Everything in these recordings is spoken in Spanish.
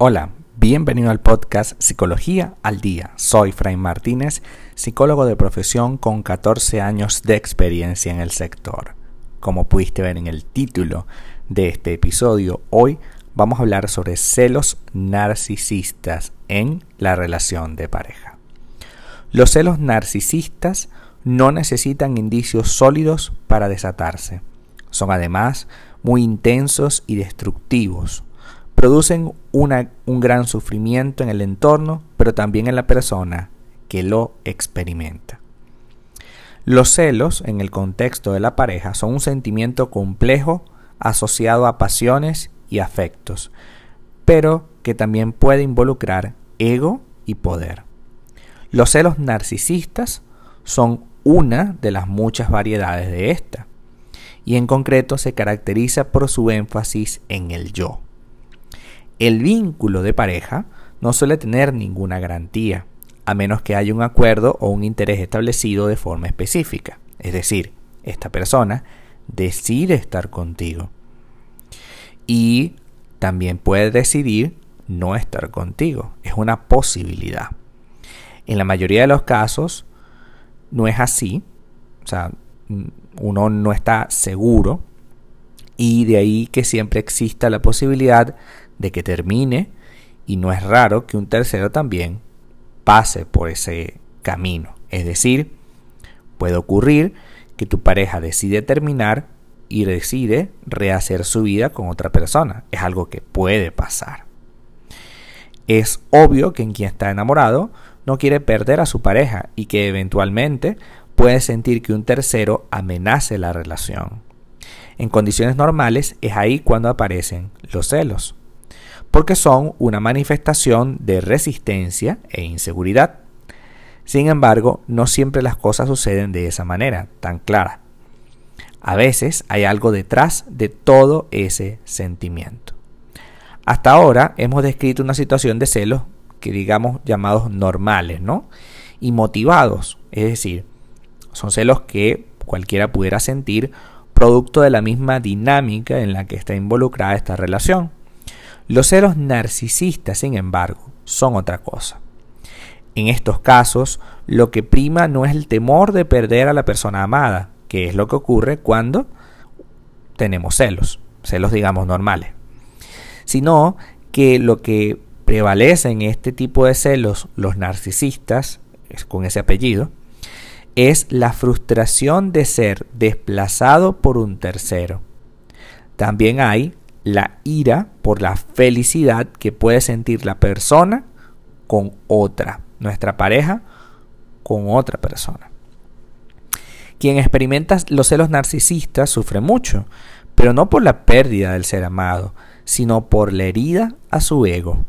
Hola, bienvenido al podcast Psicología al Día. Soy Fray Martínez, psicólogo de profesión con 14 años de experiencia en el sector. Como pudiste ver en el título de este episodio, hoy vamos a hablar sobre celos narcisistas en la relación de pareja. Los celos narcisistas no necesitan indicios sólidos para desatarse. Son además muy intensos y destructivos producen un gran sufrimiento en el entorno, pero también en la persona que lo experimenta. Los celos, en el contexto de la pareja, son un sentimiento complejo asociado a pasiones y afectos, pero que también puede involucrar ego y poder. Los celos narcisistas son una de las muchas variedades de esta, y en concreto se caracteriza por su énfasis en el yo. El vínculo de pareja no suele tener ninguna garantía, a menos que haya un acuerdo o un interés establecido de forma específica. Es decir, esta persona decide estar contigo. Y también puede decidir no estar contigo. Es una posibilidad. En la mayoría de los casos no es así. O sea, uno no está seguro. Y de ahí que siempre exista la posibilidad de que termine y no es raro que un tercero también pase por ese camino. Es decir, puede ocurrir que tu pareja decide terminar y decide rehacer su vida con otra persona. Es algo que puede pasar. Es obvio que en quien está enamorado no quiere perder a su pareja y que eventualmente puede sentir que un tercero amenace la relación. En condiciones normales es ahí cuando aparecen los celos porque son una manifestación de resistencia e inseguridad. Sin embargo, no siempre las cosas suceden de esa manera, tan clara. A veces hay algo detrás de todo ese sentimiento. Hasta ahora hemos descrito una situación de celos que digamos llamados normales, ¿no? Y motivados, es decir, son celos que cualquiera pudiera sentir producto de la misma dinámica en la que está involucrada esta relación. Los celos narcisistas, sin embargo, son otra cosa. En estos casos, lo que prima no es el temor de perder a la persona amada, que es lo que ocurre cuando tenemos celos, celos digamos normales, sino que lo que prevalece en este tipo de celos, los narcisistas, con ese apellido, es la frustración de ser desplazado por un tercero. También hay la ira por la felicidad que puede sentir la persona con otra, nuestra pareja con otra persona. Quien experimenta los celos narcisistas sufre mucho, pero no por la pérdida del ser amado, sino por la herida a su ego.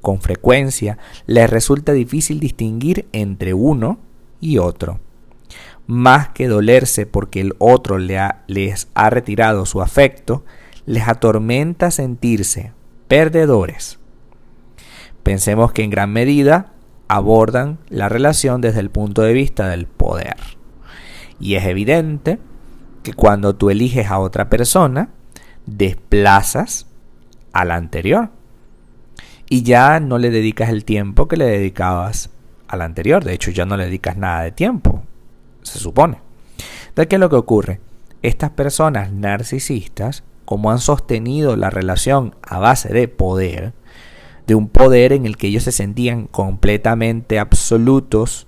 Con frecuencia le resulta difícil distinguir entre uno y otro. Más que dolerse porque el otro le les ha retirado su afecto, les atormenta sentirse perdedores. Pensemos que en gran medida abordan la relación desde el punto de vista del poder. Y es evidente que cuando tú eliges a otra persona, desplazas a la anterior. Y ya no le dedicas el tiempo que le dedicabas a la anterior. De hecho, ya no le dedicas nada de tiempo, se supone. ¿De qué es lo que ocurre? Estas personas narcisistas como han sostenido la relación a base de poder, de un poder en el que ellos se sentían completamente absolutos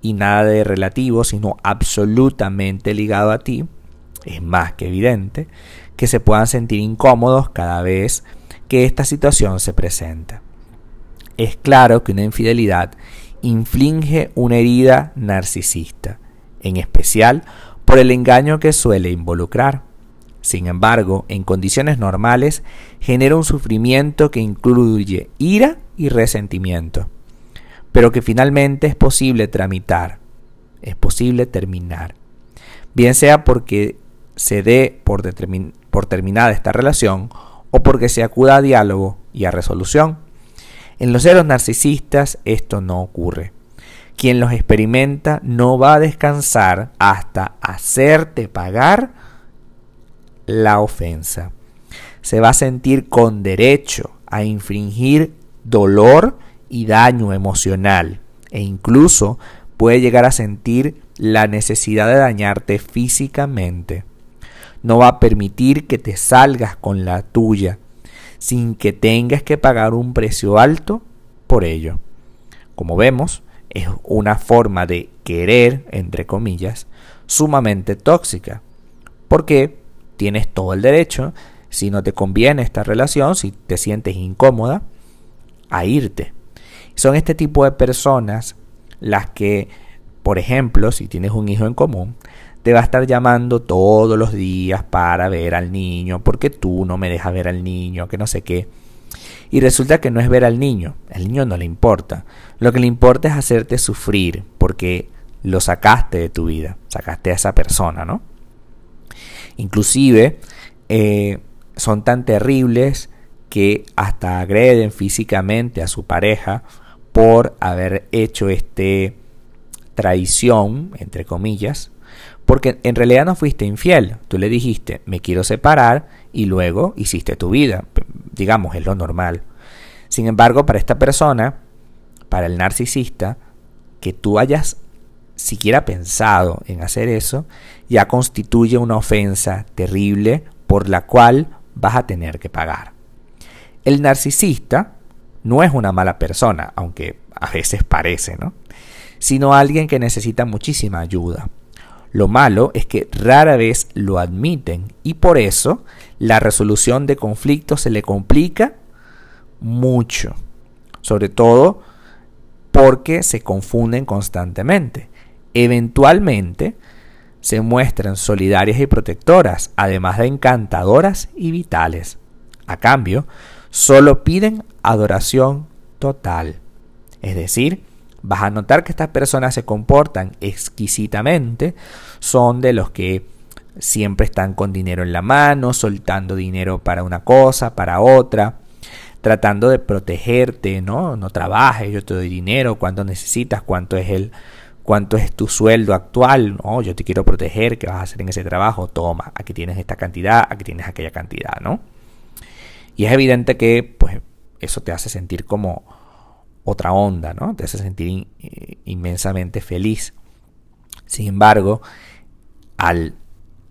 y nada de relativo, sino absolutamente ligado a ti, es más que evidente que se puedan sentir incómodos cada vez que esta situación se presenta. Es claro que una infidelidad inflige una herida narcisista, en especial por el engaño que suele involucrar. Sin embargo, en condiciones normales genera un sufrimiento que incluye ira y resentimiento, pero que finalmente es posible tramitar, es posible terminar, bien sea porque se dé por, terminada esta relación o porque se acuda a diálogo y a resolución. En los celos narcisistas esto no ocurre. Quien los experimenta no va a descansar hasta hacerte pagar la ofensa. Se va a sentir con derecho a infringir dolor y daño emocional e incluso puede llegar a sentir la necesidad de dañarte físicamente. No va a permitir que te salgas con la tuya sin que tengas que pagar un precio alto por ello. Como vemos, es una forma de querer, entre comillas, sumamente tóxica, porque tienes todo el derecho, si no te conviene esta relación, si te sientes incómoda, a irte. Son este tipo de personas las que, por ejemplo, si tienes un hijo en común, te va a estar llamando todos los días para ver al niño, porque tú no me dejas ver al niño, que no sé qué. Y resulta que no es ver al niño, al niño no le importa. Lo que le importa es hacerte sufrir, porque lo sacaste de tu vida, sacaste a esa persona, ¿no? Inclusive eh, son tan terribles que hasta agreden físicamente a su pareja por haber hecho este traición, entre comillas, porque en realidad no fuiste infiel. Tú le dijiste, me quiero separar y luego hiciste tu vida. Digamos, es lo normal. Sin embargo, para esta persona, para el narcisista, que tú hayas siquiera pensado en hacer eso, ya constituye una ofensa terrible por la cual vas a tener que pagar. El narcisista no es una mala persona, aunque a veces parece, ¿no? Sino alguien que necesita muchísima ayuda. Lo malo es que rara vez lo admiten y por eso la resolución de conflictos se le complica mucho. Sobre todo porque se confunden constantemente. Eventualmente se muestran solidarias y protectoras, además de encantadoras y vitales. A cambio, solo piden adoración total. Es decir, vas a notar que estas personas se comportan exquisitamente, son de los que siempre están con dinero en la mano, soltando dinero para una cosa, para otra, tratando de protegerte, ¿no? No trabajes, yo te doy dinero, cuánto necesitas, cuánto es el cuánto es tu sueldo actual, ¿no? Yo te quiero proteger, ¿qué vas a hacer en ese trabajo? Toma, aquí tienes esta cantidad, aquí tienes aquella cantidad, ¿no? Y es evidente que pues eso te hace sentir como otra onda, ¿no? Te hace sentir eh, inmensamente feliz. Sin embargo, al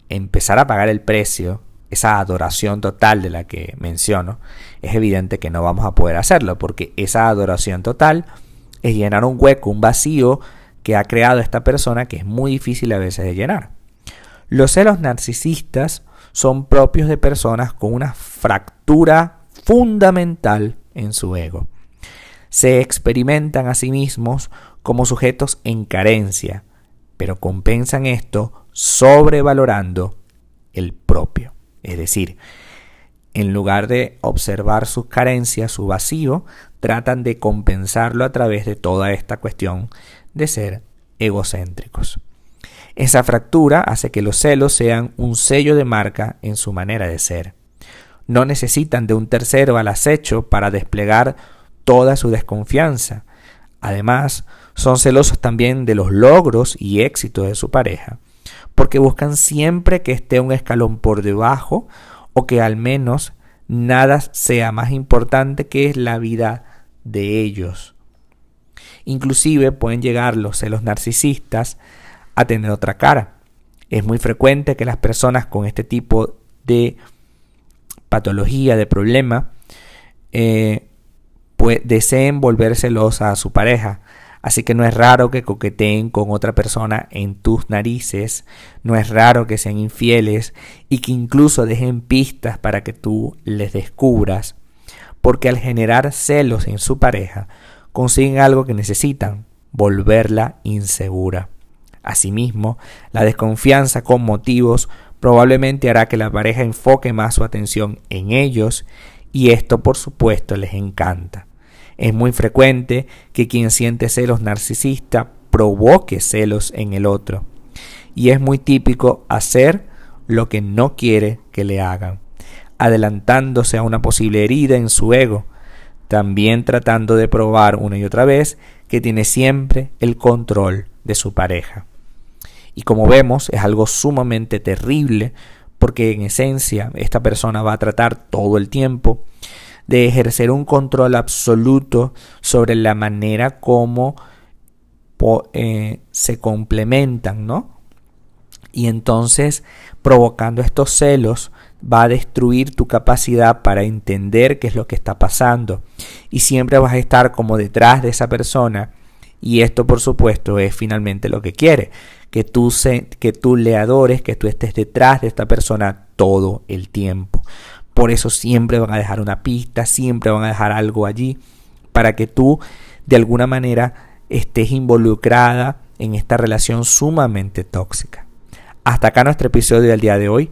empezar a pagar el precio, esa adoración total de la que menciono, es evidente que no vamos a poder hacerlo, porque esa adoración total es llenar un hueco, un vacío que ha creado esta persona que es muy difícil a veces de llenar. Los celos narcisistas son propios de personas con una fractura fundamental en su ego se experimentan a sí mismos como sujetos en carencia, pero compensan esto sobrevalorando el propio. Es decir, en lugar de observar sus carencias, su vacío, tratan de compensarlo a través de toda esta cuestión de ser egocéntricos. Esa fractura hace que los celos sean un sello de marca en su manera de ser. No necesitan de un tercero al acecho para desplegar toda su desconfianza. Además, son celosos también de los logros y éxitos de su pareja, porque buscan siempre que esté un escalón por debajo o que al menos nada sea más importante que la vida de ellos. Inclusive pueden llegar los celos narcisistas a tener otra cara. Es muy frecuente que las personas con este tipo de patología, de problema, eh, deseen volvérselos a su pareja. Así que no es raro que coqueteen con otra persona en tus narices, no es raro que sean infieles y que incluso dejen pistas para que tú les descubras, porque al generar celos en su pareja, consiguen algo que necesitan, volverla insegura. Asimismo, la desconfianza con motivos probablemente hará que la pareja enfoque más su atención en ellos y esto por supuesto les encanta. Es muy frecuente que quien siente celos narcisista provoque celos en el otro. Y es muy típico hacer lo que no quiere que le hagan, adelantándose a una posible herida en su ego, también tratando de probar una y otra vez que tiene siempre el control de su pareja. Y como vemos, es algo sumamente terrible porque en esencia esta persona va a tratar todo el tiempo de ejercer un control absoluto sobre la manera como eh, se complementan, ¿no? Y entonces, provocando estos celos, va a destruir tu capacidad para entender qué es lo que está pasando. Y siempre vas a estar como detrás de esa persona. Y esto, por supuesto, es finalmente lo que quiere. Que tú, que tú le adores, que tú estés detrás de esta persona todo el tiempo. Por eso siempre van a dejar una pista, siempre van a dejar algo allí para que tú de alguna manera estés involucrada en esta relación sumamente tóxica. Hasta acá nuestro episodio del día de hoy.